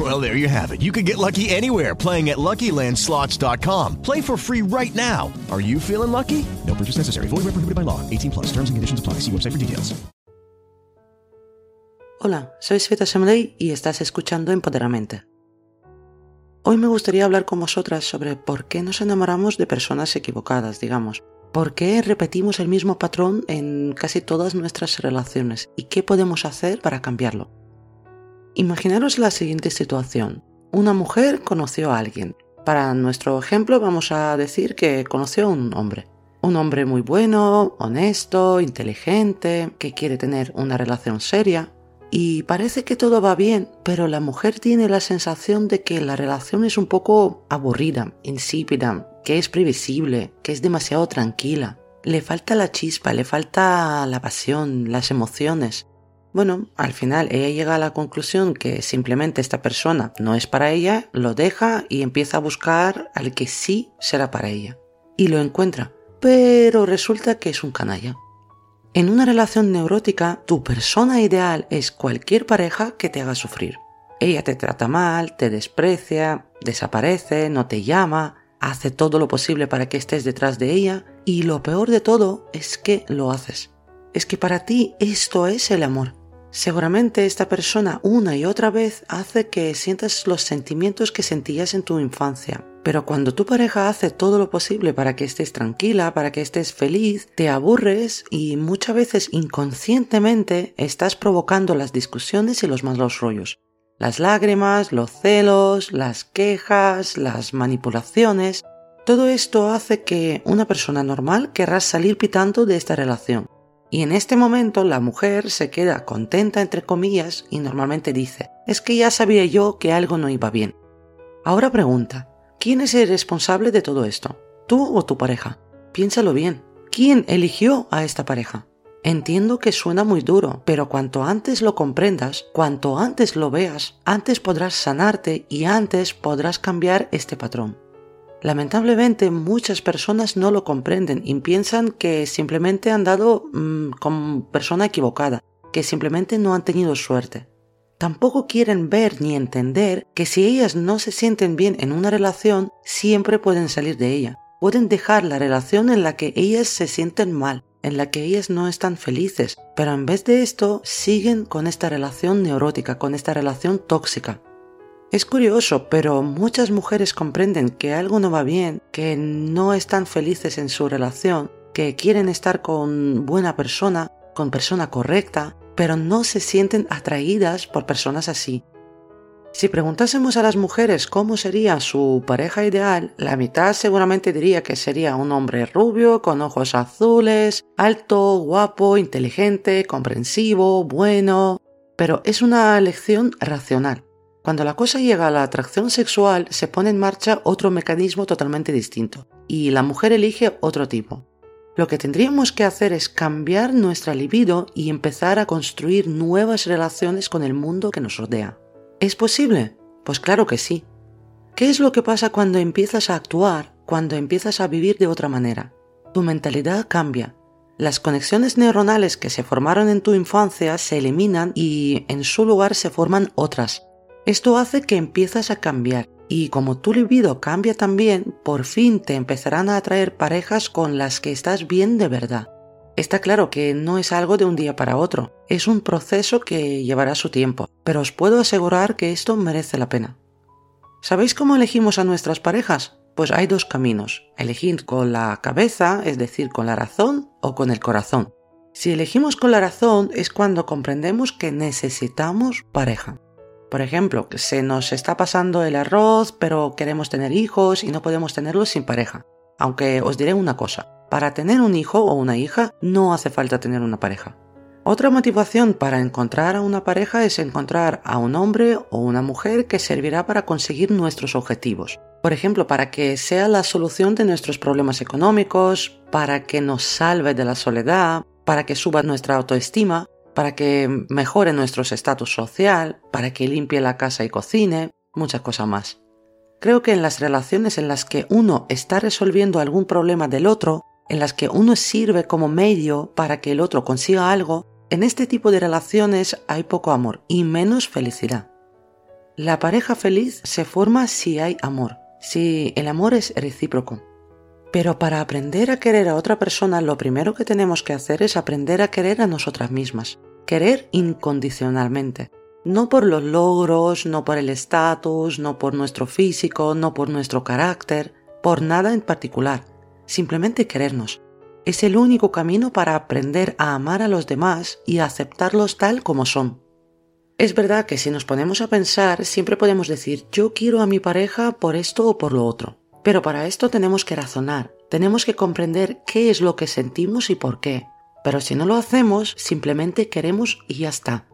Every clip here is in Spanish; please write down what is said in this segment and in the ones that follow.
Well, there you have it. You can get lucky anywhere playing at LuckyLandSlots.com. Play for free right now. Are you feeling lucky? No purchase necessary. Void where prohibited by law. 18 plus. Terms and conditions apply. See website for details. Hola, soy Sveta Semley y estás escuchando Empoderamente. Hoy me gustaría hablar con vosotras sobre por qué nos enamoramos de personas equivocadas, digamos. ¿Por qué repetimos el mismo patrón en casi todas nuestras relaciones? ¿Y qué podemos hacer para cambiarlo? Imaginaros la siguiente situación. Una mujer conoció a alguien. Para nuestro ejemplo vamos a decir que conoció a un hombre. Un hombre muy bueno, honesto, inteligente, que quiere tener una relación seria, y parece que todo va bien, pero la mujer tiene la sensación de que la relación es un poco aburrida, insípida, que es previsible, que es demasiado tranquila. Le falta la chispa, le falta la pasión, las emociones. Bueno, al final ella llega a la conclusión que simplemente esta persona no es para ella, lo deja y empieza a buscar al que sí será para ella. Y lo encuentra, pero resulta que es un canalla. En una relación neurótica, tu persona ideal es cualquier pareja que te haga sufrir. Ella te trata mal, te desprecia, desaparece, no te llama, hace todo lo posible para que estés detrás de ella y lo peor de todo es que lo haces. Es que para ti esto es el amor. Seguramente esta persona una y otra vez hace que sientas los sentimientos que sentías en tu infancia. Pero cuando tu pareja hace todo lo posible para que estés tranquila, para que estés feliz, te aburres y muchas veces inconscientemente estás provocando las discusiones y los malos rollos. Las lágrimas, los celos, las quejas, las manipulaciones. Todo esto hace que una persona normal querrá salir pitando de esta relación. Y en este momento la mujer se queda contenta entre comillas y normalmente dice, es que ya sabía yo que algo no iba bien. Ahora pregunta, ¿quién es el responsable de todo esto? ¿Tú o tu pareja? Piénsalo bien. ¿Quién eligió a esta pareja? Entiendo que suena muy duro, pero cuanto antes lo comprendas, cuanto antes lo veas, antes podrás sanarte y antes podrás cambiar este patrón. Lamentablemente muchas personas no lo comprenden y piensan que simplemente han dado mm, con persona equivocada, que simplemente no han tenido suerte. Tampoco quieren ver ni entender que si ellas no se sienten bien en una relación, siempre pueden salir de ella. Pueden dejar la relación en la que ellas se sienten mal, en la que ellas no están felices, pero en vez de esto siguen con esta relación neurótica, con esta relación tóxica. Es curioso, pero muchas mujeres comprenden que algo no va bien, que no están felices en su relación, que quieren estar con buena persona, con persona correcta, pero no se sienten atraídas por personas así. Si preguntásemos a las mujeres cómo sería su pareja ideal, la mitad seguramente diría que sería un hombre rubio, con ojos azules, alto, guapo, inteligente, comprensivo, bueno, pero es una elección racional. Cuando la cosa llega a la atracción sexual, se pone en marcha otro mecanismo totalmente distinto, y la mujer elige otro tipo. Lo que tendríamos que hacer es cambiar nuestra libido y empezar a construir nuevas relaciones con el mundo que nos rodea. ¿Es posible? Pues claro que sí. ¿Qué es lo que pasa cuando empiezas a actuar, cuando empiezas a vivir de otra manera? Tu mentalidad cambia. Las conexiones neuronales que se formaron en tu infancia se eliminan y en su lugar se forman otras, esto hace que empiezas a cambiar y como tu libido cambia también, por fin te empezarán a atraer parejas con las que estás bien de verdad. Está claro que no es algo de un día para otro, es un proceso que llevará su tiempo, pero os puedo asegurar que esto merece la pena. ¿Sabéis cómo elegimos a nuestras parejas? Pues hay dos caminos, elegir con la cabeza, es decir, con la razón, o con el corazón. Si elegimos con la razón es cuando comprendemos que necesitamos pareja. Por ejemplo, que se nos está pasando el arroz, pero queremos tener hijos y no podemos tenerlos sin pareja. Aunque os diré una cosa, para tener un hijo o una hija no hace falta tener una pareja. Otra motivación para encontrar a una pareja es encontrar a un hombre o una mujer que servirá para conseguir nuestros objetivos. Por ejemplo, para que sea la solución de nuestros problemas económicos, para que nos salve de la soledad, para que suba nuestra autoestima, para que mejore nuestro estatus social, para que limpie la casa y cocine, muchas cosas más. Creo que en las relaciones en las que uno está resolviendo algún problema del otro, en las que uno sirve como medio para que el otro consiga algo, en este tipo de relaciones hay poco amor y menos felicidad. La pareja feliz se forma si hay amor, si el amor es recíproco. Pero para aprender a querer a otra persona lo primero que tenemos que hacer es aprender a querer a nosotras mismas, querer incondicionalmente. No por los logros, no por el estatus, no por nuestro físico, no por nuestro carácter, por nada en particular, simplemente querernos. Es el único camino para aprender a amar a los demás y a aceptarlos tal como son. Es verdad que si nos ponemos a pensar siempre podemos decir yo quiero a mi pareja por esto o por lo otro. Pero para esto tenemos que razonar, tenemos que comprender qué es lo que sentimos y por qué. Pero si no lo hacemos, simplemente queremos y ya está.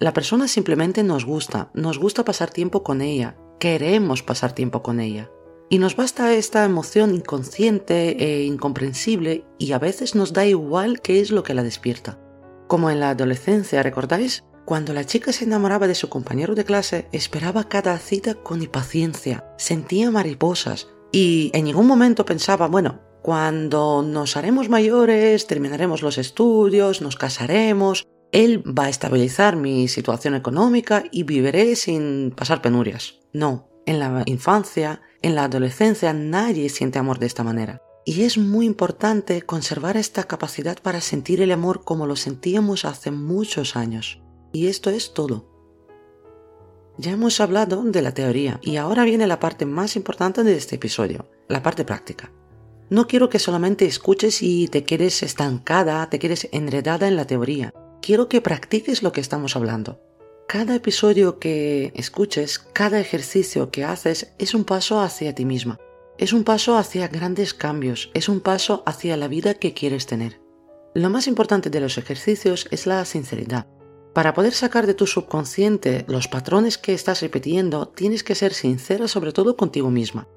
La persona simplemente nos gusta, nos gusta pasar tiempo con ella, queremos pasar tiempo con ella. Y nos basta esta emoción inconsciente e incomprensible y a veces nos da igual qué es lo que la despierta. Como en la adolescencia, ¿recordáis? Cuando la chica se enamoraba de su compañero de clase, esperaba cada cita con impaciencia, sentía mariposas y en ningún momento pensaba, bueno, cuando nos haremos mayores, terminaremos los estudios, nos casaremos, él va a estabilizar mi situación económica y viviré sin pasar penurias. No, en la infancia, en la adolescencia nadie siente amor de esta manera. Y es muy importante conservar esta capacidad para sentir el amor como lo sentíamos hace muchos años. Y esto es todo. Ya hemos hablado de la teoría y ahora viene la parte más importante de este episodio, la parte práctica. No quiero que solamente escuches y te quedes estancada, te quedes enredada en la teoría quiero que practiques lo que estamos hablando. Cada episodio que escuches, cada ejercicio que haces es un paso hacia ti misma. Es un paso hacia grandes cambios, es un paso hacia la vida que quieres tener. Lo más importante de los ejercicios es la sinceridad. Para poder sacar de tu subconsciente los patrones que estás repitiendo, tienes que ser sincera sobre todo contigo misma.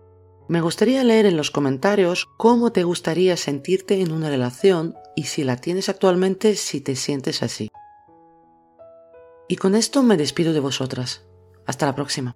Me gustaría leer en los comentarios cómo te gustaría sentirte en una relación y si la tienes actualmente si te sientes así. Y con esto me despido de vosotras. Hasta la próxima.